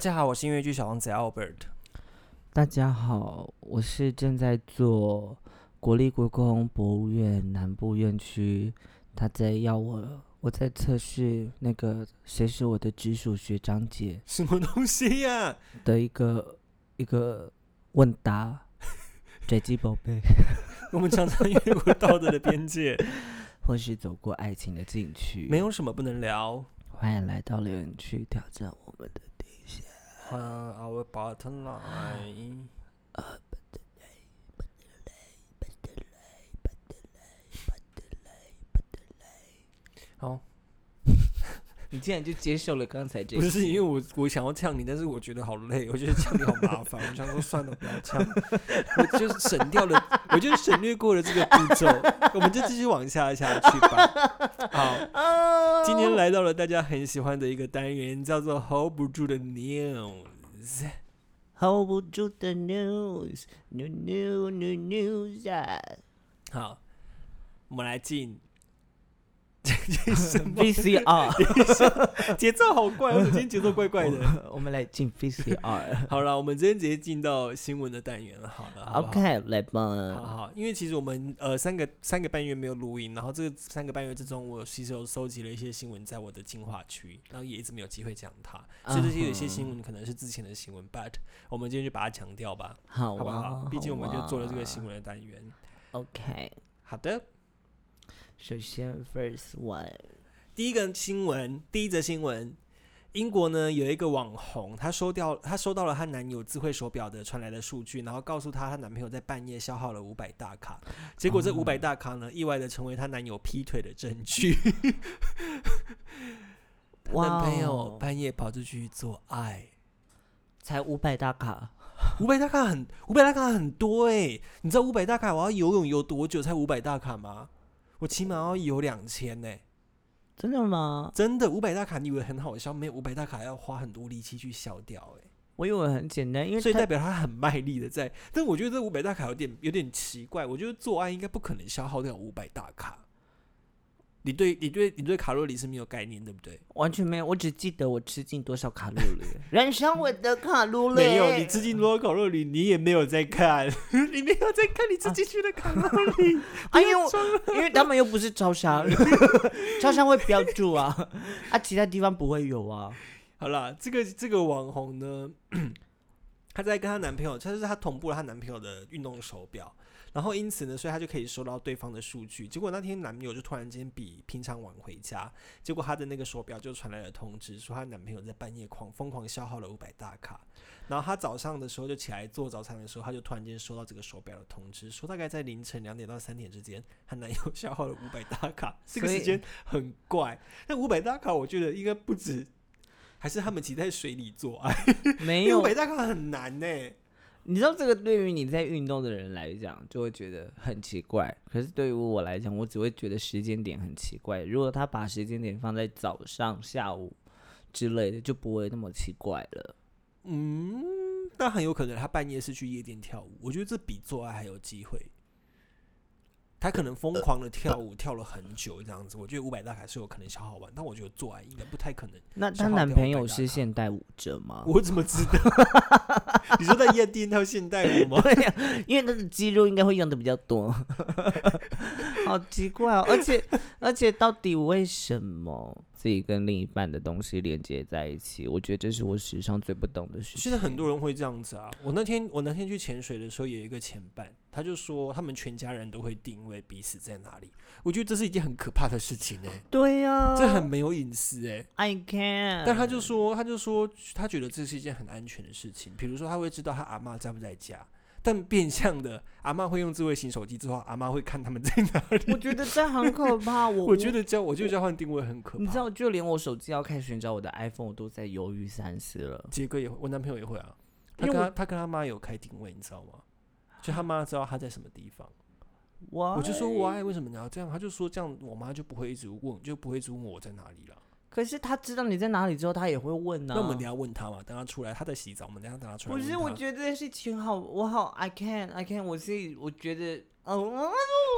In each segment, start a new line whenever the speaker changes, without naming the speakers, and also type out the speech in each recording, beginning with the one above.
家好，我是音乐剧小王子 Albert。
大家好，我是正在做国立故宫博物院南部院区，他在要我，我在测试那个谁是我的直属学长姐
什么东西呀、
的一个一个问答，追击宝贝，
我们常常越过道德的边界，
或是走过爱情的禁区，
没有什么不能聊。
欢迎来到留言区挑战我啊啊我把
它拿哎啊不得
了。不得了不得了。不得了不得了不得了不得了
哦
你竟然就接受了刚才这个，
不是因为我我想要呛你，但是我觉得好累，我觉得呛你好麻烦，我想说算了，不要呛，我就省掉了，我就省略过了这个步骤，我们就继续往下下去吧。好，今天来到了大家很喜欢的一个单元，叫做 hold 不住的 news。
hold 不住的 news，new new new news 啊
好，我们来进。
，VCR，
节奏好怪，我今天节奏怪怪的。
我们来进 VCR。
好了，我们今天直接进到新闻的单元了。好了好好
OK，来吧。
好好，因为其实我们呃三个三个半月没有录音，然后这个三个半月之中，我其实有收集了一些新闻在我的进化区，然后也一直没有机会讲它，所以这些有些新闻可能是之前的新闻，but 我们今天就把它强调吧，
好
好不好
啊，？
毕竟我们就做了这个新闻的单元。
OK，
好的，
首先 first one，
第一个新闻，第一则新闻，英国呢有一个网红，她收掉，她收到了她男友智慧手表的传来的数据，然后告诉她她男朋友在半夜消耗了五百大卡，结果这
哦。
五百大卡呢，意外的成为她男友劈腿的证据。男朋友
哦
半夜跑出去做爱，
才五百大卡，
五百大卡很五百大卡很多哎、你知道五百大卡我要游泳游多久才五百大卡吗？我起码要有两千呢。
真的吗？
真的五百大卡，你以为很好消？没有五百大卡要花很多力气去消掉、欸，
我以为很简单，因为
所以代表他很卖力的在。但我觉得这五百大卡有点有点奇怪，我觉得做爱应该不可能消耗掉五百大卡。你对你对你对卡路里是没有概念，对不对？
完全没有，我只记得我吃进多少卡路里，燃烧我的卡路里。
没有，你吃进多少卡路里，你也没有在看，你没有在看你吃进去的卡路里。
哎呦，因为他们又不是超商，超商会标注啊，啊，其他地方不会有啊。
好了，这个这个网红呢，她在跟她男朋友，她是她同步了她男朋友的运动手表，然后因此呢，所以他就可以收到对方的数据。结果那天男友就突然间比平常晚回家，结果她的那个手表就传来了通知，说她男朋友在半夜狂疯狂消耗了五百大卡。然后她早上的时候就起来做早餐的时候，她就突然间收到这个手表的通知，说大概在凌晨两点到三点之间，她男友消耗了五百大卡，这个时间很怪。那五百大卡，我觉得应该不止。还是他们挤在水里做爱，
没有
因为五，百大卡很难呢、
你知道这个对于你在运动的人来讲，就会觉得很奇怪。可是对于我来讲，我只会觉得时间点很奇怪。如果他把时间点放在早上、下午之类的，就不会那么奇怪了。
嗯，但很有可能他半夜是去夜店跳舞，我觉得这比做爱还有机会。他可能疯狂的跳舞，跳了很久这样子，我觉得五百大卡是有可能消耗完，但我觉得做爱应该不太可能。
那她男朋友是现代舞者吗？
我怎么知道？你说在夜店跳现代舞吗？
对呀、因为他的肌肉应该会用的比较多，好奇怪哦！而且而且，到底为什么自己跟另一半的东西连接在一起？我觉得这是我史上最不懂的事情。
现在很多人会这样子啊。我那天我那天去潜水的时候，有一个前伴，他就说他们全家人都会定位彼此在哪里。我觉得这是一件很可怕的事情哎、
对呀、
这很没有隐私哎、
I can，
但他就说，他就说，他觉得这是一件很安全的事情。比如说，他会知道他阿妈在不在家，但变相的，阿妈会用智慧型手机之后，阿妈会看他们在哪里。
我觉得这很可 怕。我
我觉得交，我觉得交换定位很可怕。
你知道，就连我手机要开始寻找我的 iPhone，我都在犹豫三思了。
杰哥也会，我男朋友也会啊。他跟他他跟他妈有开定位，你知道吗？就他妈知道他在什么地方。
我
我就说我爱为什么你要这样？他就说这样我妈就不会一直问，就不会一直问我在哪里了。
可是他知道你在哪里之后，他也会问呢、
那我们等一下问他嘛，等他出来，他在洗澡，我们等一下等他出来
不是，我觉得这件事情好，我好，I can I can，我自己我觉得，哦，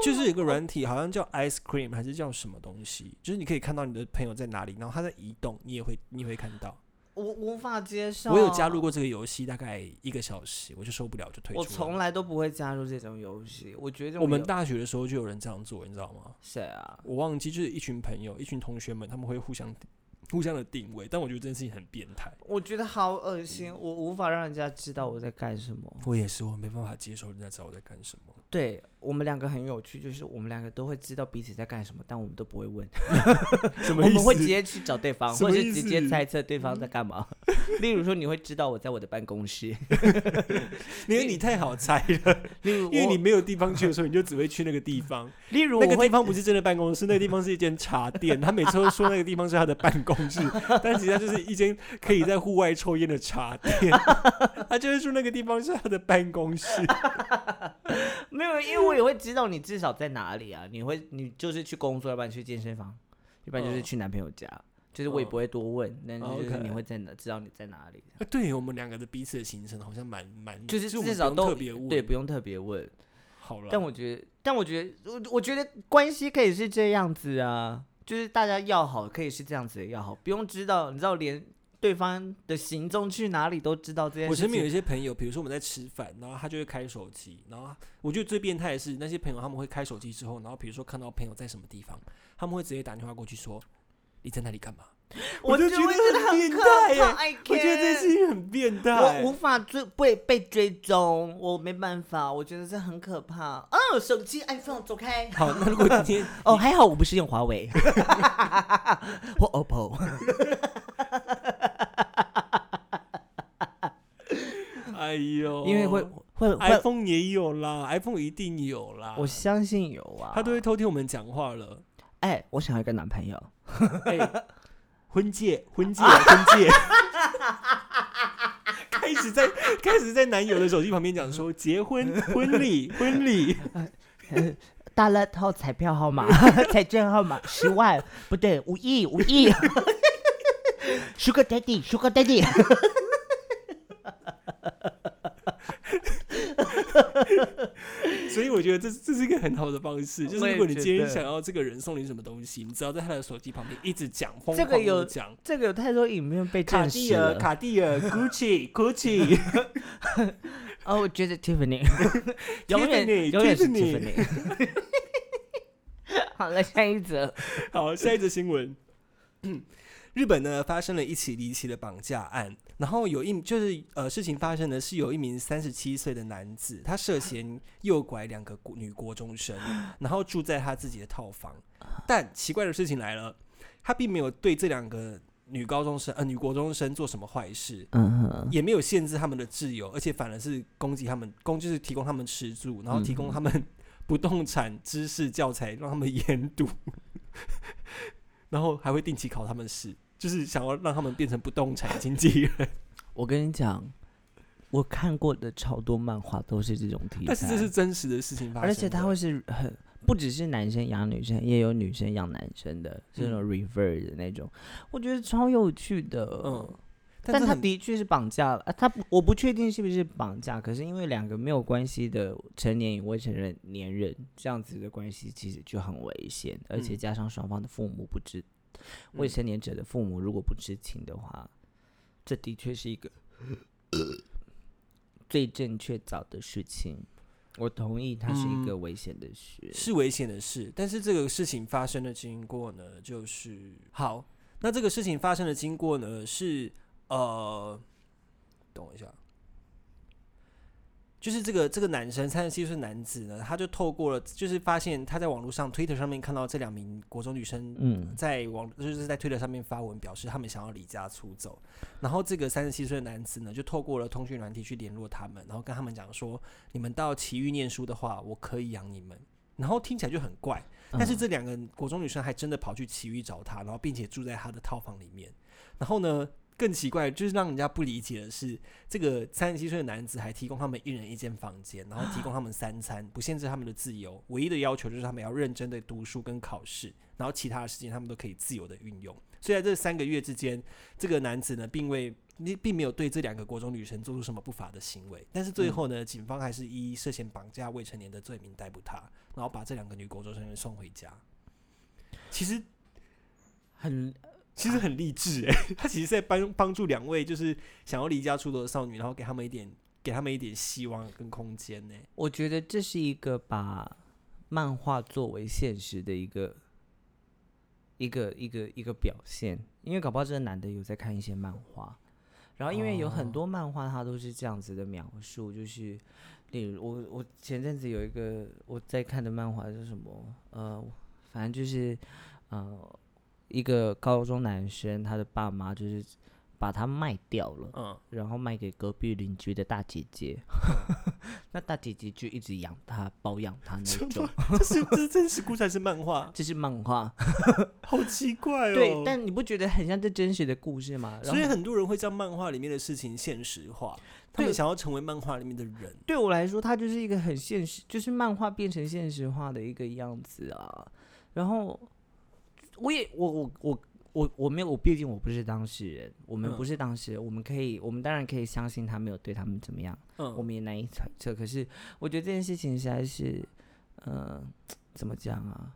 就是有个软体，好像叫 Ice Cream 还是叫什么东西，就是你可以看到你的朋友在哪里，然后他在移动，你也会你也会看到。
我无法接受。
我有加入，过这个游戏，大概一个小时，我就受不了，就退出了。
我从来都不会加入这种游戏。我觉得
我们大学的时候就有人这样做，你知道吗？
谁啊？
我忘记，就是一群朋友、一群同学们，他们会互相 互相的定位，但我觉得这件事情很变态。
我觉得好恶心，我无法让人家知道我在干什么。
我也是，我没办法接受人家知道我在干什么。
对我们两个很有趣，就是我们两个都会知道彼此在干什么，但我们都不会问，
什
我们会直接去找对方，或者是直接猜测对方在干嘛。例如说，你会知道我在我的办公室，
因为你太好猜了，
例如
因为你没有地方去的时候，你就只会去那个地方。
例如
那个地方不是真的办公室，那个地方是一间茶店。他每次都说那个地方是他的办公室，但其实他就是一间可以在户外抽烟的茶店。他就会说那个地方是他的办公室。
没有，因为我也会知道你至少在哪里啊。你会，你就是去工作，要不然去健身房，要不然就是
嗯
去男朋友家。就是我也
嗯
不会多问，但是就是
OK
你会在哪，知道你在哪里，
啊对我们两个的彼此的行程好像蛮蛮，
就是至少都
特别问。
对，不用特别问。
好了。
但我觉得，但我觉得，我我觉得关系可以是这样子啊，就是大家要好，可以是这样子的要好，不用知道，你知道连对方的行踪去哪里都知道这件事
我身边有一。些朋友，比如说我们在吃饭，然后他就会开手机，然后我觉得最变态的是那些朋友他们会开手机之后，然后比如说看到朋友在什么地方，他们会直接打电话过去说你在那里干嘛？
我
就觉得
会觉得
很变
可
态耶
怕
我觉得这
can't
事情很变态。
我无法追被被追踪，我没办法，我觉得这很可怕。哦，手机 iPhone 走开。
好，那如果今天
哦，还好我不是用华为 或 OPPO。
哎呦，
因为会会会
，iPhone 也有啦，iPhone 一定有啦。
我相信有啊。
他都会偷听我们讲话了。
哎，我想要一个男朋友。
哎，婚戒，婚戒，婚戒。开始在开始在男友的手机旁边讲说结婚、婚礼、婚礼。
大乐透彩票号码、彩券号码十万，不对，五亿，五亿。Sugar Daddy，Sugar Daddy。
所以我觉得这这是一个很好的方式，就是如果你今天想要这个人送你什么东西，你只要在他的手机旁边一直讲，疯
这个
狂
有
地讲。
这个有太多影片被
卡
证
地尔，
了。
卡地尔，Gucci Gucci，
哦，我觉得 Tiffany 永远
Tiffany，
永远是
Tiffany
Tiffany。好了，下一则。
好，下一则新闻。日本呢发生了一起离奇的绑架案，然后有一就是呃事情发生的是有一名三十七岁的男子，他涉嫌诱拐两个女国中生，然后住在他自己的套房。但奇怪的事情来了，他并没有对这两个女高中生呃女国中生做什么坏事，
嗯哼，
也没有限制他们的自由，而且反而是攻击他们，攻就是提供他们吃住，然后提供他们不动产知识教材，让他们 研读，然后还会定期考他们试，就是想要让他们变成不动产经纪人。
我跟你讲，我看过的超多漫画都是这种题材，
但是这是真实的事情发生，
而且他会是很不只是男生养女生，也有女生养男生的，这种 reverse 的那种，我觉得超有趣的。
嗯，
但他的确是绑架了，啊、他不我不确定是不是绑架，可是因为两个没有关系的成年与未成年人这样子的关系，其实就很危险，而且
嗯。
加上双方的父母不知，未成年者的父母如果不知情的话，这的确是一个最正确早的事情。我同意，它是一个危险的事。
是危险的事，但是这个事情发生的经过呢，就是好，那这个事情发生的经过呢是呃，等我一下，就是这个这个男生三十七岁男子呢，他就透过了，就是发现他在网络上 Twitter 上面看到这两名国中女生
嗯
在网就是在推特上面发文表示他们想要离家出走，然后这个三十七岁的男子呢就透过了通讯软体去联络他们，然后跟他们讲说，你们到奇遇念书的话，我可以养你们。然后听起来就很怪，但是
嗯
这两个国中女生还真的跑去奇遇找他，然后并且住在他的套房里面。然后呢，更奇怪就是让人家不理解的是，这个三十七岁的男子还提供他们一人一间房间，然后提供他们三餐，不限制他们的自由，唯一的要求就是他们要认真的读书跟考试，然后其他的时间他们都可以自由的运用。所以在这三个月之间，这个男子呢，并未你并没有对这两个国中女生做出什么不法的行为，但是最后呢，警方还是以涉嫌绑架未成年的罪名逮捕他，然后把这两个女国中生送回家。其实
很
其实很励志哎，他其实在帮帮助两位就是想要离家出走的少女，然后给他们一点给他们一点希望跟空间呢。
我觉得这是一个把漫画作为现实的一个一个一个一个表现，因为搞不好这个男的有在看一些漫画，然后因为有很多漫画它都是这样子的描述，就是例如我我前阵子有一个我在看的漫画是什么，呃，反正就是呃一个高中男生他的爸妈就是把他卖掉了，
嗯，
然后卖给隔壁邻居的大姐姐，那大姐姐就一直养他、包养他那种。
这是这是真实故事还是漫画？
这是漫画，
好奇怪哦。
对，但你不觉得很像这真实的故事吗？
所以很多人会将漫画里面的事情现实化，他们想要成为漫画里面的人。
对我来说，它就是一个很现实，就是漫画变成现实化的一个样子啊。然后，我也我我我我我没有，我毕竟我不是当事人，我们
嗯
不是当事人，我们可以，我们当然可以相信他没有对他们怎么样。
嗯，
我们也难以揣测。可是我觉得这件事情实在是，呃，怎么讲啊？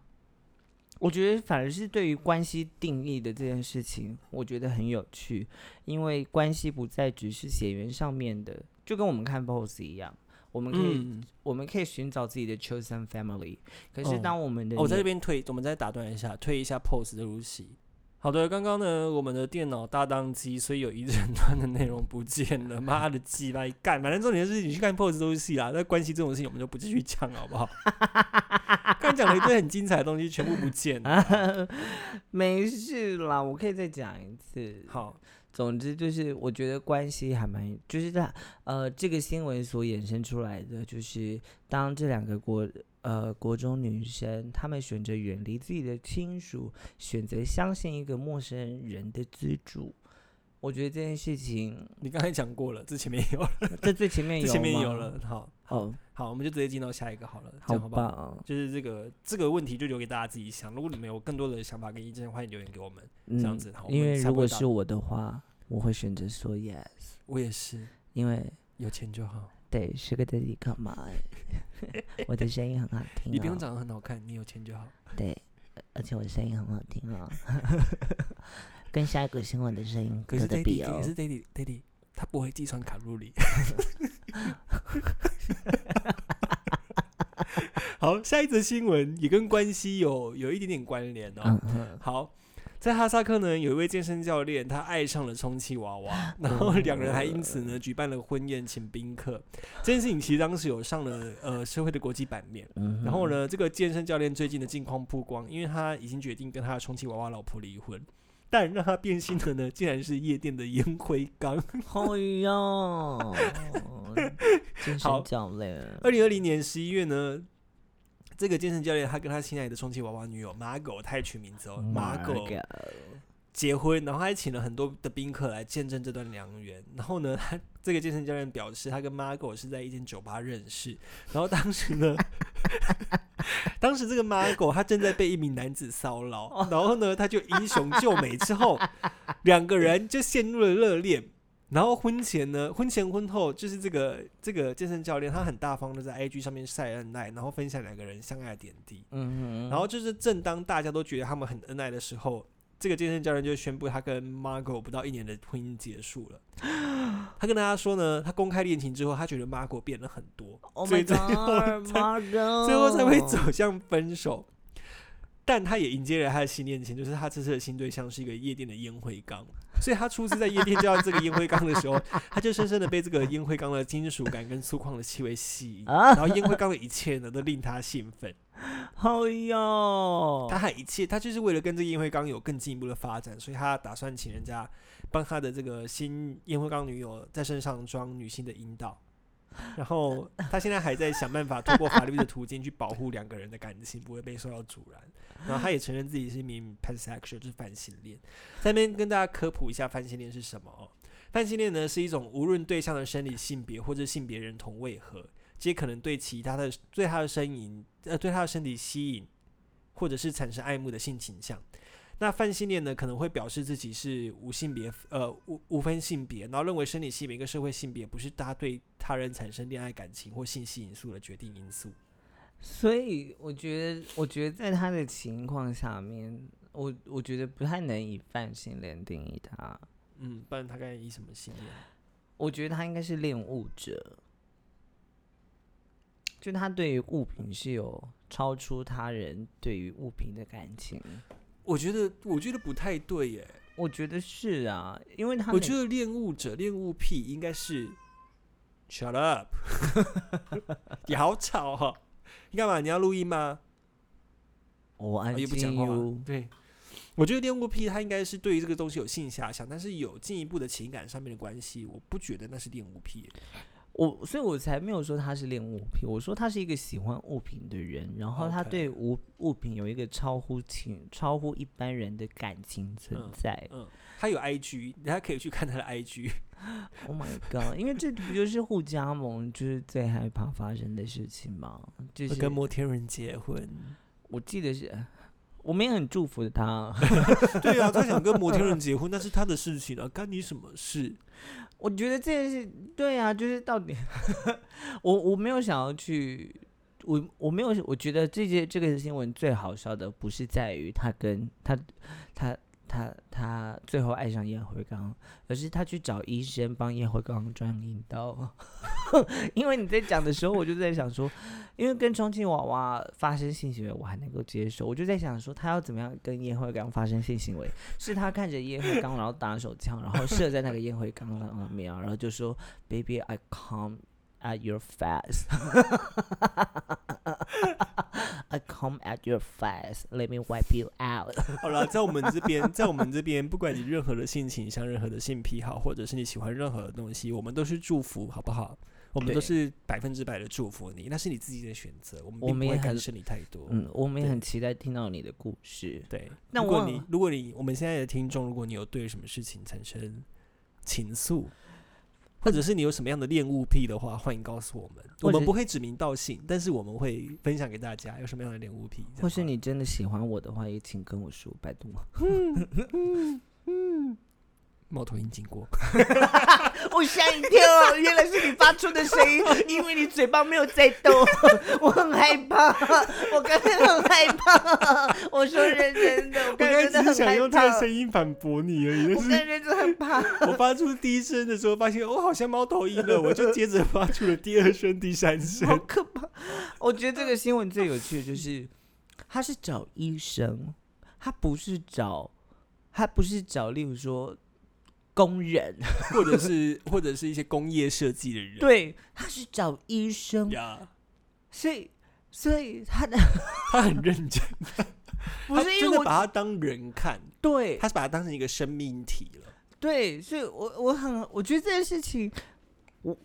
我觉得反而是对于关系定义的这件事情，我觉得很有趣，因为关系不再只是血缘上面的，就跟我们看 BOSS 一样，我们可以、
嗯，
我们可以寻找自己的 chosen family。可是
哦
当我们的
哦我在这边推，我们再打断一下，推一下 pose 的如期。好的，刚刚呢，我们的电脑大宕机，所以有一整段的内容不见了。妈的鸡巴干，反正重点是你去看 pose 都是戏啦。那关系这种事情，我们就不继续讲，好不好？刚讲了一堆很精彩的东西，全部不见了。
没事啦，我可以再讲一次。
好，
总之就是，我觉得关系还蛮，就是在呃这个新闻所衍生出来的，就是当这两个国呃国中女生，她们选择远离自己的亲属，选择相信一个陌生人的资助，我觉得这件事情，
你刚才讲过了，这前面有了，
这最前面 有
这前面
吗
有了。好，
好，
好，我们就直接进到下一个好了，这
好
样好不好？
吧，
就是这个这个问题就留给大家自己想。如果你们有更多的想法跟意见，欢迎留言给我们。
嗯
这样子
因为如果是我的话，我会选择说 yes，
我也是，
因为
有钱就好。
对是个 daddy come on，我的声音很好听、哦，
你不用长得很好看，你有钱就好。
对，而且我的声音很好听哦，跟下一个新闻的声音
可是
有的
Daddy
比哦
可。是 Daddy Daddy 他不会计算卡路里。好，下一则新闻也跟关系有有一点点关联哦。
嗯，
好，在哈萨克呢，有一位健身教练，他爱上了充气娃娃，然后两人还因此呢举办了婚宴，请宾客。这件事情其实当时有上了呃社会的国际版面。
嗯
然后？呢，这个健身教练最近的近况曝光，因为他已经决定跟他的充气娃娃老婆离婚，但让他变心的呢，竟然是夜店的烟灰缸。
哎呀，健
好
身教练，
二零二零年十一月呢，这个健身教练他跟他亲爱的充气娃娃女友马狗，他也取名字哦，马狗结婚，然后他还请了很多的宾客来见证这段良缘。然后呢，他这个健身教练表示，他跟马狗是在一间酒吧认识，然后当时呢，当时这个马狗他正在被一名男子骚扰，然后呢，他就英雄救美之后，两个人就陷入了热恋。然后婚前呢，婚前婚后就是这个这个健身教练，他很大方的在 IG 上面晒恩爱，然后分享两个人相爱的点滴。
嗯哼，
然后就是正当大家都觉得他们很恩爱的时候，这个健身教练就宣布他跟 Margot 不到一年的婚姻结束了。他跟大家说呢，他公开恋情之后，他觉得 Margot 变了很多
Oh
所以最后才最后才会走向分手。但他也迎接了他的新恋情，就是他这次的新对象是一个夜店的烟灰缸，所以他初次在夜店见到这个烟灰缸的时候，他就深深的被这个烟灰缸的金属感跟粗犷的气味吸引，
啊。
然后烟灰缸的一切呢都令他兴奋，
好哟，
他还一切他就是为了跟这个烟灰缸有更进一步的发展，所以他打算请人家帮他的这个新烟灰缸女友在身上装女性的阴道。然后他现在还在想办法通过法律的途径去保护两个人的感情不会被受到阻拦。然后他也承认自己是一名 pansexual，就是泛性恋。下面跟大家科普一下泛性恋是什么哦。泛性恋呢是一种无论对象的生理性别或者性别认同为何，皆可能对其他的对他的身影呃对他的身体吸引，或者是产生爱慕的性倾向。那泛性恋呢，可能会表示自己是无性别，呃，无无分性别，然后认为生理性别跟社会性别不是他对他人产生恋爱感情或性吸引素的决定因素。
所以我觉得，我觉得在他的情况下面，我我觉得不太能以泛性恋定义他。
嗯，不然他该以什么性恋？
我觉得他应该是恋物者，就他对于物品是有超出他人对于物品的感情。
我觉得，我觉得不太对耶。
我觉得是啊，因为他
我觉得恋物者、恋物癖应该是 shut up，你好吵哦、你干嘛？你要录音吗？
我安
哦也不讲话。。对，我觉得恋物癖他应该是对于这个东西有性遐想，但是有进一步的情感上面的关系，我不觉得那是恋物癖耶。
我所以，我才没有说他是恋物品，我说他是一个喜欢物品的人，然后他对物物品有一个超乎情、超乎一般人的感情存
嗯
在。
嗯，他有 IG，大家可以去看他的 IG。
Oh my god！因为这不就是互加盟就是最害怕发生的事情吗？就是
跟摩天轮结婚，
我记得是，我们也很祝福他。
对啊，他想跟摩天轮结婚，那是他的事情啊，干你什么事？
我觉得这件事，对啊，就是到底，我我没有想要去，我我没有，我觉得这些这个新闻最好笑的不是在于他跟他他他他最后爱上烟灰缸，而是他去找医生帮烟灰缸装阴道。因为你在讲的时候，我就在想说，因为跟充气娃娃发生性行为，我还能够接受，我就在想说，他要怎么样跟烟灰缸发生性行为？是他看着烟灰缸，然后打手枪，然后射在那个烟灰缸上面，然后就说：“Baby, I come at your face, I come at your face. Let me wipe you out。
好了，在我们这边，在我们这边，不管你任何的性倾向、任何的性癖好，或者是你喜欢任何的东西，我们都是祝福，好不好？我们都是百分之百的祝福你，那是你自己的选择，我们并
我们也
涉你太多。
嗯，我们也很期待听到你的故事。
对，
那
如果你如果你我们现在的听众，如果你有对什么事情产生情愫，或者是你有什么样的恋物癖的话，欢迎告诉我们。我们不会指名道姓，但是我们会分享给大家有什么样的恋物癖。
或是你真的喜欢我的话，也请跟我说，拜托。
猫头鹰经过，
我吓一跳，原来是你发出的声音，因为你嘴巴没有在动，我很害怕，我刚才很害怕，我说认真的，我
我
刚
刚才只是想用这个
怕，
声音反驳你而已，但是
我刚才认真很怕。
我发出第一声的时候，发现我好像猫头鹰了，我就接着发出了第二声、第三
好
声。
可怕！我觉得这个新闻最有趣的就是，他是找医生，他不是找，他不是找，例如说工人，
或者是 或者是一些工业设计的人，
对，他是找医生，
呀，
所以所以他的
他很认真，
不
他
是因为我
真的把他当人看，
对。
他是把他当成一个生命体了。
对，所以我我很我觉得这件事情，我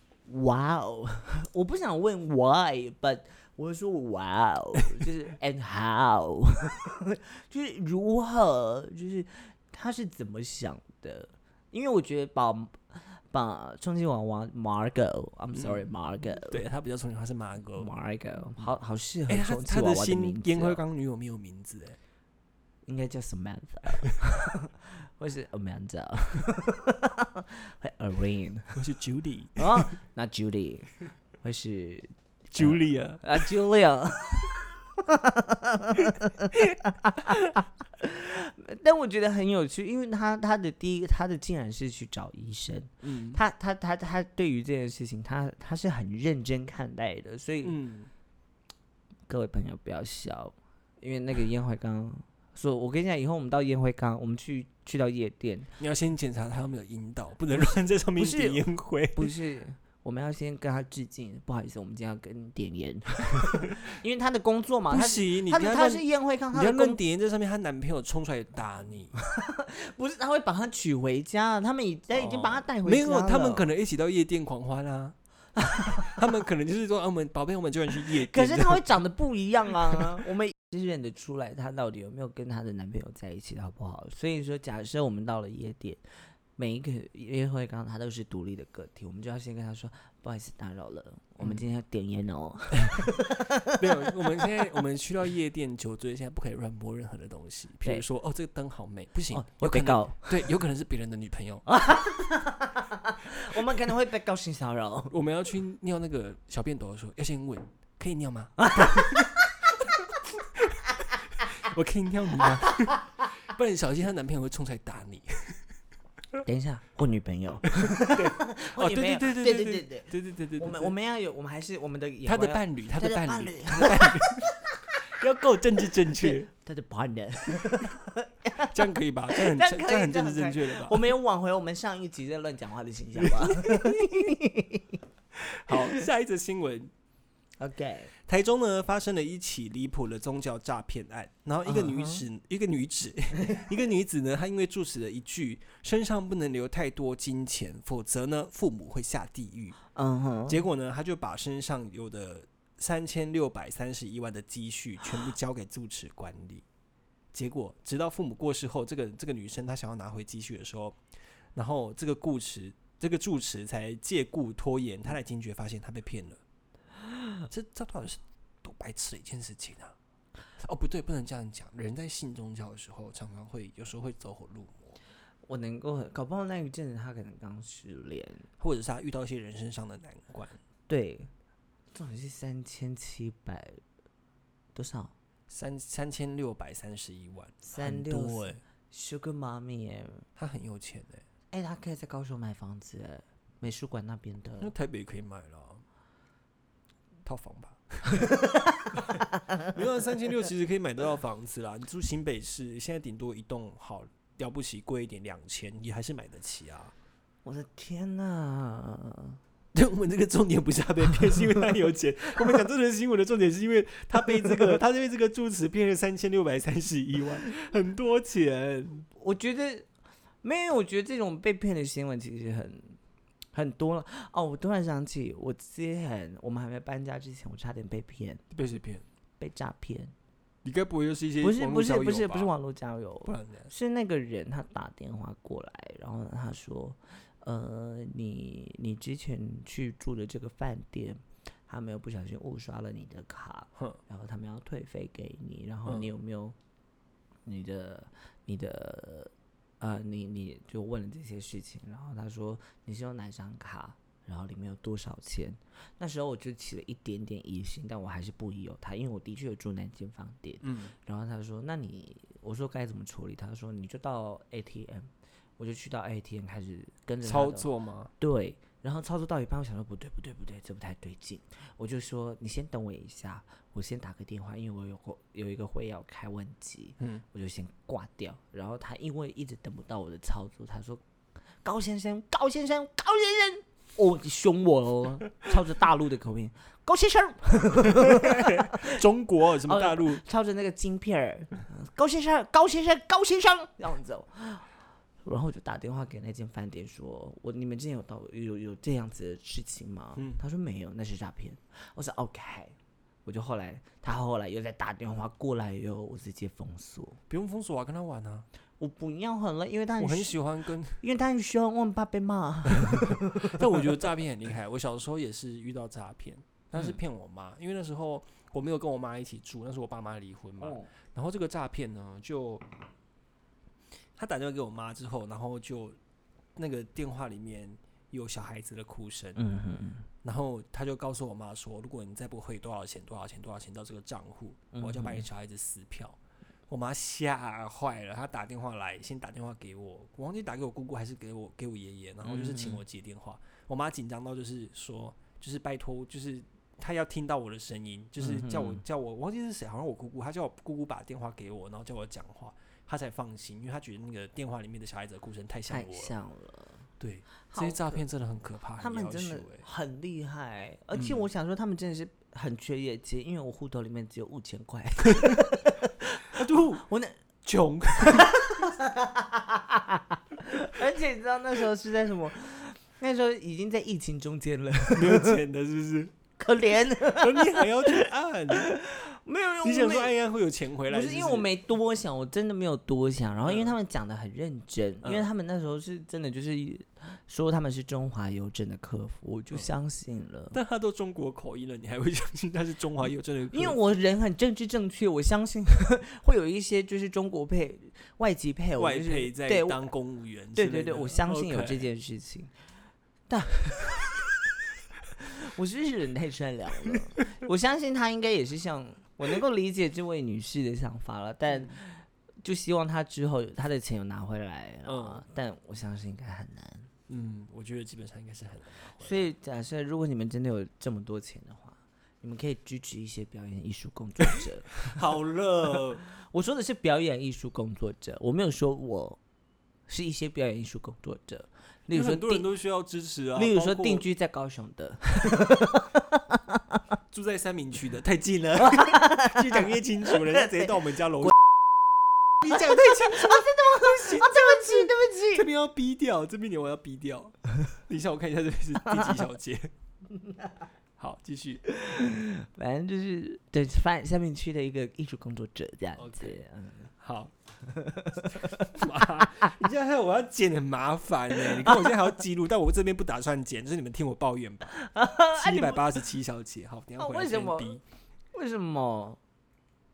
哇哦，我不想问 why，but 我会说哇哦，就是 and how，就是如何，就是他是怎么想的？因为我觉得把把充气娃娃 Margot，I'm
嗯
sorry，Margot，、
对他比较聪明，他是 Margot
Margot，好好适合充气娃
娃的
名字、
烟灰
哦，
缸女友没有名字哎，
应该叫 Samantha，或是 Amanda，或 Irene。
我是 Judy
啊，那 Judy 会是
Julia，
啊 Julia，但我觉得很有趣，因为他他的第一个，他的竟然是去找医生，
嗯。
他他他他对于这件事情，他他是很认真看待的，所以、
嗯，
各位朋友不要笑，因为那个烟灰缸，说我跟你讲，以后我们到烟灰缸，我们去去到夜店，
你要先检查他有没有阴道，不能乱在上面点烟灰。
不是，我们要先跟他致敬，不好意思，我们今天要跟你点烟，因为他的工作嘛，他是
不行，你
他
不要乱
的他是烟灰缸，
你要乱
他的工
点烟在上面，她男朋友冲出来打你。
不是他会把他娶回家，他们已他已经把他带回家
没有，他们
了
可能一起到夜店狂欢啊。他们可能就是说，啊，我们宝贝，我们就然去夜店。
可是他会长得不一样啊，我们是认得出来她到底有没有跟她的男朋友在一起，好不好？所以说，假设我们到了夜店，每一个约会刚他都是独立的个体，我们就要先跟他说，不好意思打扰了，我们今天要点烟哦。
没有，我们现在我们去到夜店酒醉，现在不可以乱摸任何的东西，比如
对
说，哦，这个灯好美，不行，
哦，
有可能，
会被告，
对，有可能是别人的女朋友。
我们可能会被告性骚扰。
我们要去尿那个小便斗的时候，要先问，可以尿吗？我可以尿你吗？不然小心她男朋友会冲出来打你。
等一下，我女朋友，
哦，对
我女朋友
对对对
对对。
对对
对，
对
我们我们要有，我们还是我们的
他的伴侣，他
他
的伴侣，
伴侣，
要够政治正确，
他的。partner。
这样可以吧？这很
这
很政治正确的吧？
我们有挽回我们上一集在乱讲话的形象吧。
好，下一则新闻
，？OK，
台中呢发生了一起离谱的宗教诈骗案，然后一个女
嗯
子，一个女子，一个女子呢，她因为住持了一句“身上不能留太多金钱，否则呢父母会下地狱”，
嗯哼，
结果呢，她就把身上有的三千六百三十一万的积蓄全部交给住持管理。结果，直到父母过世后，这个这个女生她想要拿回积蓄的时候，然后这个顾持这个住持才借故拖延，她才惊觉发现她被骗了。这这到底是多白痴的一件事情啊！哦，不对，不能这样讲。人在信宗教的时候，常常会有时候会走火入魔，
我能够搞不好那一阵子他可能刚失恋，
或者是他遇到一些人生上的难关。
对，重点是三千七百多少？
三三千六百三十一万，
三六
多哎、
Sugar Mommy 哎、
他很有钱哎、
哎、他可以在高雄买房子哎、美术馆那边的那。
台北可以买了啊，套房吧。没有三千六其实可以买得到房子啦。你住新北市，现在顶多一栋好了不起贵一点两千，你还是买得起啊。
我的天哪！
对，我们这个重点不是他被骗，是因为他有钱。我们讲这则新闻的重点是因为他被这个，他因为这个住持骗了三千六百三十一万，很多钱。
我觉得没有，我觉得这种被骗的新闻其实很很多了。哦，我突然想起，我之前我们还没搬家之前，我差点被骗，
被谁骗？
被诈骗。
你该不会又是一些
不是不是不是不是网络交友，
不然？
是那个人他打电话过来，然后呢他说，呃，你你之前去住的这个饭店，他们有不小心误刷了你的卡，
哼，
然后他们要退费给你，然后
嗯
你有没有你的你的呃，你你就问了这些事情，然后他说你是用哪张卡，然后里面有多少钱？那时候我就起了一点点疑心，但我还是不疑有他，因为我的确有住南京饭店。
嗯，
然后他说：“那你，我说该怎么处理？”他说：“你就到 ATM。”我就去到 ATM 开始跟着他
操作吗？
对，然后操作到一半，我想说不对不对不对，这不太对劲，我就说你先等我一下，我先打个电话，因为我有会有一个会要开问机，
嗯，
我就先挂掉。然后他因为一直等不到我的操作，他说高先生高先生高先生，哦你凶我哦，操着大陆的口音，高先生，
中国什么
哦
大陆？
操着那个晶片儿，高先生高先生高先生这样子、哦。然后我就打电话给那间饭店说：“我你们之前有到有有这样子的事情吗？”
嗯
他说没有，那是诈骗。我说 OK，我就后来他后来又在打电话过来哟，我直接封锁。
不用封锁啊，跟他玩啊。
我不要很累，因为他
我很
喜，
欢跟，
因为他很喜欢问爸被骂。
但我觉得诈骗很厉害。我小时候也是遇到诈骗，但是
嗯
骗我妈，因为那时候我没有跟我妈一起住，那时候我爸妈离婚嘛。
哦
然后这个诈骗呢，就他打电话给我妈之后，然后就那个电话里面有小孩子的哭声，然后他就告诉我妈说，如果你再不汇多少钱、多少钱、多少钱到这个账户，我就把你小孩子撕票。我妈吓坏了，她打电话来，先打电话给我，我忘记打给我姑姑还是给我给我爷爷，然后就是请我接电话。我妈紧张到就是说，就是拜托，就是她要听到我的声音，就是叫我、
嗯
叫我，我忘记是谁，好像我姑姑，她叫我姑姑把电话给我，然后叫我讲话，他才放心，因为他觉得那个电话里面的小孩子的哭声太像
太
我了。
像了。
对，这些诈骗真的很可怕，
他们真的很厉害，而且
嗯
我想说，他们真的是很缺业绩，因为我户头里面只有五千块，
啊，对，
我那
穷，
而且你知道那时候是在什么？那时候已经在疫情中间了，
没有钱的，是不是？
可怜。
而你还要去按，
没有，
你想说
我没
按一按会有钱回来？
不是因为我没多想，我真的没有多想。然后因为
嗯
他们讲的很认真，因为
嗯
他们那时候是真的就是说他们是中华邮政的客服，我就
嗯
相信了。
但他都中国口音了，你还会相信他是中华邮政的客服？
因为我人很政治正确，我相信会有一些就是中国配外籍配偶，
外
就是
配在当公务员
对对对，我相信有这件事情，但 我是不是人太善良了？我相信他应该也是像我能够理解这位女士的想法了，但就希望她之后她的钱有拿回来啊。但我相信应该很难。
嗯，我觉得基本上应该是很难拿回来
所以假设如果你们真的有这么多钱的话，你们可以支持一些表演艺术工作者。
好了，
我说的是表演艺术工作者，我没有说我是一些表演艺术工作者，例如说
很多人
定，
都需要支持啊，
例如说
包括
定居在高雄的，
住在三明区的太近了，越讲越清楚，人 家直接到我们家楼。你讲太清楚了，真的吗？不行，
对不起，对不起。
这边要逼掉，这边点我要逼掉。等一下，我看一下这边是第几小节。好，继续。
反正就是对反三明区的一个艺术工作者这样子。嗯，
好，妈，你这样害我要剪很麻烦呢。你看我现在还要记录，但我这边不打算剪，就是你们听我抱怨吧。七百八十七小姐，好，等一下
哦
回来
为什么
这边逼。
为什么？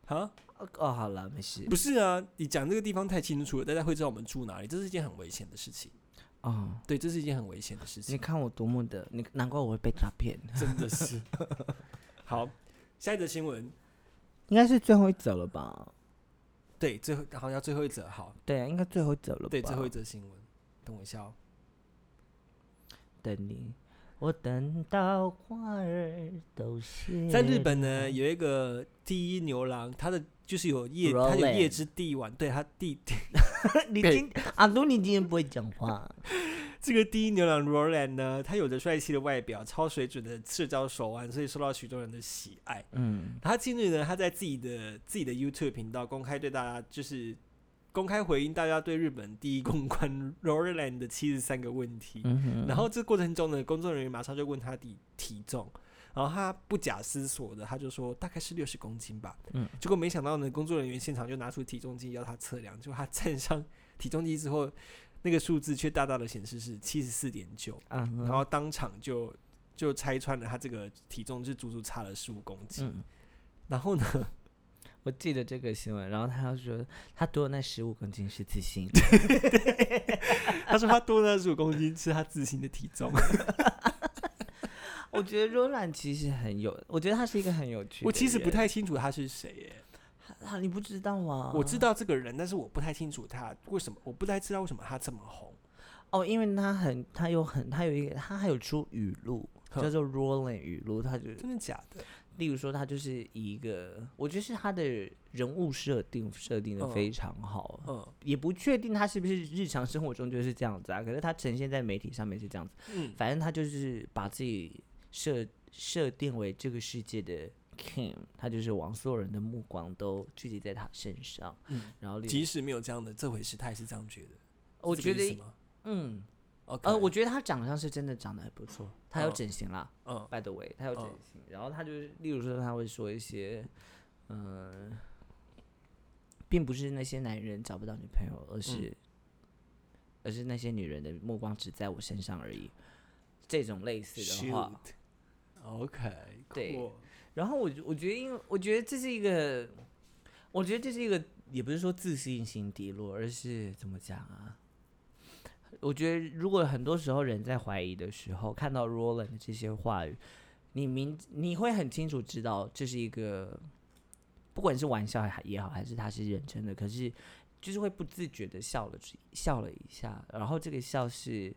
啊，
哦，好了，没事。
不是啊，你讲这个地方太清楚了，大家会知道我们住哪里，这是一件很危险的事情。
哦，
对，这是一件很危险的事情你，
看我多么的，你难怪我会被诈骗。
真的是。好，下一则新闻，
应该是最后一则了吧？
对，最后好像要最后一则，好，
对啊，应该最后一则了吧？
对，最后一则新闻，等我一下哦。
等你，我等到花儿都谢。
在日本呢，，有一个第一牛郎，他的就是有夜，他有夜之帝王，对他第
你今阿鲁，你今天不会讲话。
这个第一牛郎 Roland 呢，他有着帅气的外表、超水准的社交手腕，所以受到许多人的喜爱。
嗯，
他近日呢，他在自己的自己的 YouTube 频道公开对大家就是公开回应大家对日本第一公关 Roland 的七十三个问题。
嗯哼
然后这过程中呢，工作人员马上就问他的体重，然后他不假思索的他就说大概是六十公斤吧。
嗯，
结果没想到呢，工作人员现场就拿出体重计要他测量，结果他站上体重机之后，那个数字却大大的显示是七十四点九，
啊，
然后当场就就拆穿了他这个体重是足足差了十五公斤。
嗯，
然后呢，
我记得这个新闻，然后他说他多的那十五公斤是自信，
他说他多那十五公斤是他自信的体重。
我觉得柔软其实很有，我觉得他是一个很有趣。
我其实不太清楚他是谁耶。
啊，你不知道吗？
我知道这个人，但是我不太清楚他为什么，我不太知道为什么他这么红。
哦，因为他很，他有很，他有一个，他还有出语录，叫做 Rolling 语录，他就
真的假的？
例如说，他就是以一个，我觉得是他的人物设定设定的
嗯
非常好，
嗯
也不确定他是不是日常生活中就是这样子啊，可是他呈现在媒体上面是这样子，
嗯
反正他就是把自己设设定为这个世界的 king，他就是往所有人的目光都聚集在他身上，
嗯，
然后
即使没有这样的这回事，他也是这样觉得。
我觉得嗯。呃，我觉得他长相是真的长得还不错，他有
嗯
整形啦。
嗯。
by the way，他有整
嗯
形，然后他就是，例如说他会说一些，嗯、并不是那些男人找不到女朋友，而是，而是那些女人的目光只在我身上而已，这种类似的话。
OK，
对。
cool
然后我我觉得，因为我觉得这是一个，我觉得这是一个，也不是说自信心低落，而是怎么讲啊？我觉得如果很多时候人在怀疑的时候，看到 Roland 的这些话语，你明你会很清楚知道这是一个，不管是玩笑还也好，还是他是认真的，可是就是会不自觉的笑了笑了一下，然后这个笑是，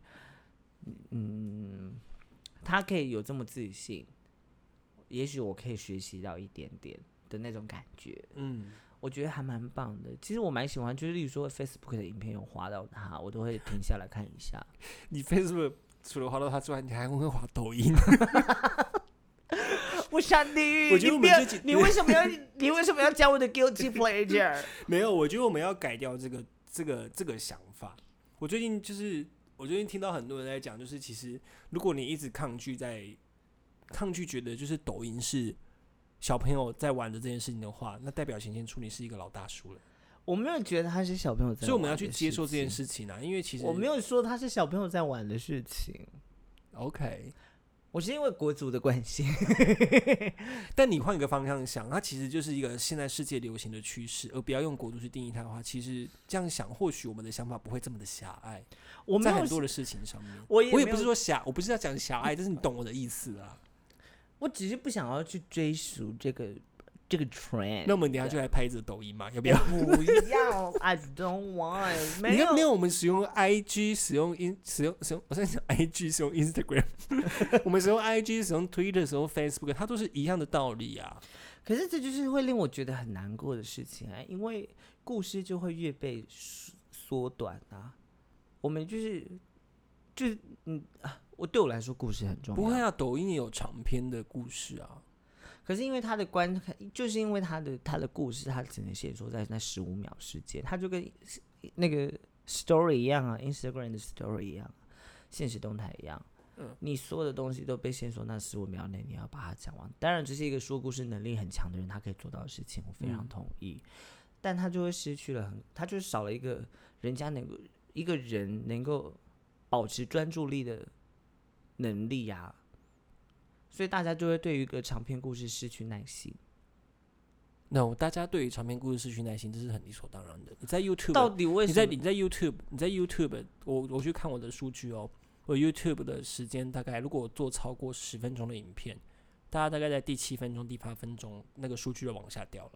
嗯，他可以有这么自信，也许我可以学习到一点点的那种感觉，
嗯，
我觉得还蛮棒的。其实我蛮喜欢，就是例如说 Facebook 的影片有滑到它，我都会停下来看一下。
你 Facebook 除了滑到它之外，你还会滑抖音？
我想你！
我觉得我们这几
你为什么要 你为什么要讲我的 guilty pleasure？
没有，我觉得我们要改掉这个这个这个想法。我最近就是，我最近听到很多人在讲，就是其实如果你一直抗拒在抗拒，觉得就是抖音是小朋友在玩的这件事情的话，那代表显现出你是一个老大叔了。
我没有觉得他是小朋友在
所以我们要去接受这件事情啊，因为其实
我没有说他是小朋友在玩的事情
，OK。
我是因为国足的关系。
但你换一个方向想，它其实就是一个现在世界流行的趋势，而不要用国足去定义它的话，其实这样想，或许我们的想法不会这么的狭隘。
我
在很多的事情上面，
我也
我也不是说狭，我不是要讲狭隘，但是你懂我的意思啊。
我只是不想要去追逐这个这个 trend。
那我们等下就来拍一则抖音嘛，要不要？
不要，I don't want。没有
没有我们使用 IG，使用 in 使用使用，我在讲 IG，使用 Instagram，我们使用 IG，使用 Twitter，使用 Facebook，它都是一样的道理啊。
可是这就是会令我觉得很难过的事情啊，因为故事就会越被缩缩短啊。我们就是就是嗯啊，我对我来说故事很重要。
不会啊，抖音也有长篇的故事啊。
可是因为他的观看，就是因为他的他的故事，他只能写作在那十五秒时间，他就跟那个 story 一样啊，Instagram 的 story 一样，现实动态一样。
嗯
你所有的东西都被限缩那十五秒内，你要把它讲完。当然，这是一个说故事能力很强的人，他可以做到的事情，我非常
嗯
同意。但他就会失去了很，他就是少了一个人家能够一个人能够保持专注力的能力啊。所以大家就会对于一个长篇故事失去耐心。
那、大家对于长篇故事失去耐心，这是很理所当然的。你在 YouTube
到底为什么？
你在你在 YouTube，你在 YouTube，我我去看我的数据哦，我 YouTube 的时间大概，如果我做超过十分钟的影片，大家大概在第七分钟、第八分钟，那个数据就往下掉了。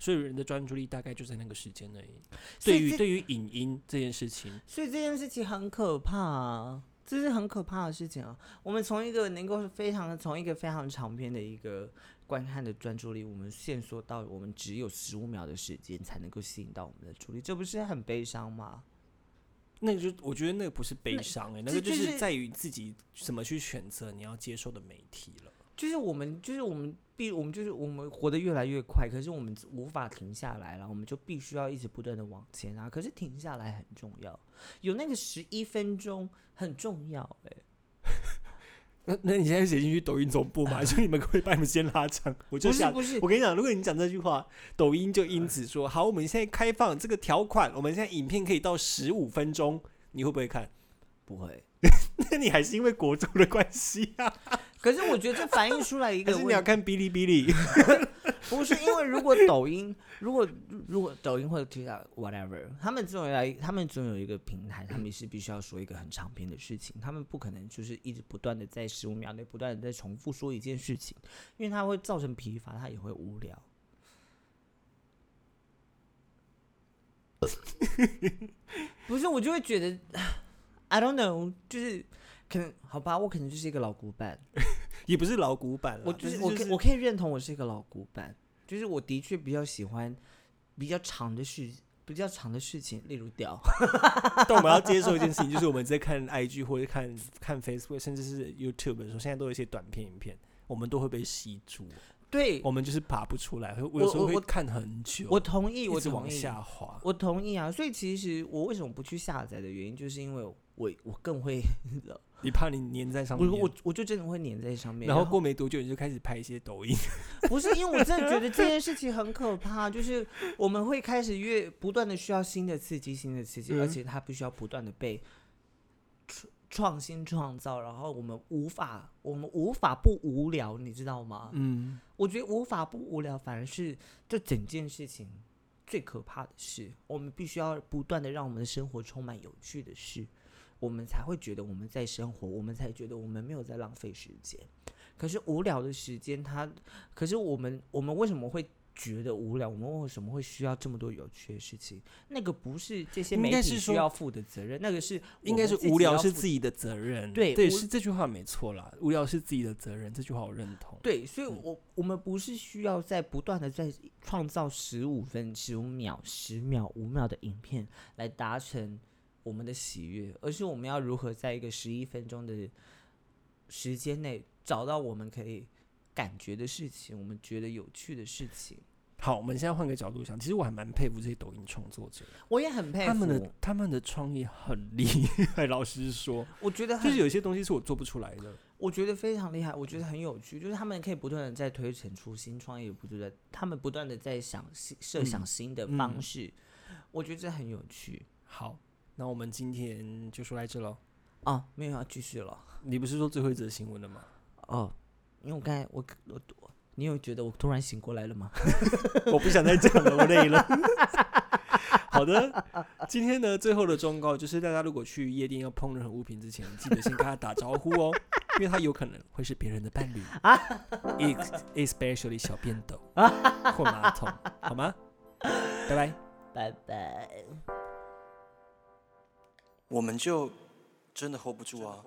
所以人的专注力大概就在那个时间而已。
所以这
对于对于影音这件事情，
所以这件事情很可怕啊，这是很可怕的事情啊。我们从一个能够非常从一个非常长篇的一个观看的专注力，我们限缩到我们只有十五秒的时间才能够吸引到我们的注意力，这不是很悲伤吗？
那个就我觉得那个不是悲伤哎、那个就
就是是
在于自己怎么去选择你要接受的媒体了。
就是我们，就是我们必，我们就是我们活得越来越快，可是我们无法停下来了，我们就必须要一直不断的往前啊。可是停下来很重要，有那个十一分钟很重要哎、
那那你现在写进去抖音总部嘛？就你们可以把你们先拉长，我就想
不是不是
我跟你讲，如果你讲这句话，抖音就因此说好，我们现在开放这个条款，我们现在影片可以到十五分钟，你会不会看？
不会。
那你还是因为国足的关系啊？
可是我觉得这反映出来一个
是你要看哔哩哔哩？
不是因为如果抖音，如果如果抖音或者 TikTok whatever，他们总有来，他们总有一个平台，他们是必须要说一个很长篇的事情，他们不可能就是一直不断的在十五秒内不断的在重复说一件事情，因为它会造成疲乏，它也会无聊。不是，我就会觉得，I don't know，就是可能好吧，我可能就是一个老古板，
也不是老古板啦，
我就是我可我可以认同我是一个老古板，就是我的确比较喜欢比较长的事，比较长的事情，例如屌。
但我们要接受一件事情，就是我们在看 IG 或者看看 Facebook，甚至是 YouTube 的时候，现在都有一些短片影片，我们都会被吸住，
对，
我们就是爬不出来，会有时候
我我
会看很久，
我同意，我同意，
下滑。
我同意啊。所以其实我为什么不去下载的原因，就是因为我我更会，
你怕你粘在上面，
我我我就真的会粘在上面。
然后过没多久你就开始拍一些抖音，
不是因为我真的觉得这件事情很可怕，就是我们会开始越不断的需要新的刺激，新的刺激，而
嗯
且它必须要不断的被创创新创造，然后我们无法，我们无法不无聊，你知道吗？
嗯，
我觉得无法不无聊，反而是这整件事情最可怕的事。我们必须要不断的让我们的生活充满有趣的事，我们才会觉得我们在生活，我们才觉得我们没有在浪费时间。可是无聊的时间它，可是我们我们为什么会觉得无聊，我们为什么会需要这么多有趣的事情？那个不是这些
应
媒体需
该是说
要负的责任，那个是
应该是无聊是自己的责任。
对
对，是这句话没错啦，无聊是自己的责任，这句话我认同。
对，所以
嗯
我我们不是需要在不断的在创造十五分、十五秒、十秒、五秒的影片来达成我们的喜悦，而是我们要如何在一个十一分钟的时间内找到我们可以感觉的事情，我们觉得有趣的事情。
好，我们现在换个角度想，其实我还蛮佩服这些抖音创作者，
我也很佩服
他们的他们的创意很厉害。老实说，
我觉得
就是有些东西是我做不出来的。
我觉得非常厉害，我觉得很有趣，就是他们可以不断的在推陈出新，创业不断的，他们不断的在想新设想
嗯
新的
嗯
方式，我觉得这很有趣
好，那我们今天就说来这喽。
哦。没有要继续了
你不是说最后一则新闻了吗？
哦，因为我刚才我我我，你有觉得我突然醒过来了吗？
我不想再讲了，我累了。好的，今天呢，最后的忠告就是，大家如果去夜店要碰任何物品之前，记得先跟他打招呼哦，因为他有可能会是别人的伴侣 especially 小便斗啊 或马桶，好吗？拜拜。
拜拜。
我们就真的 hold 不住啊。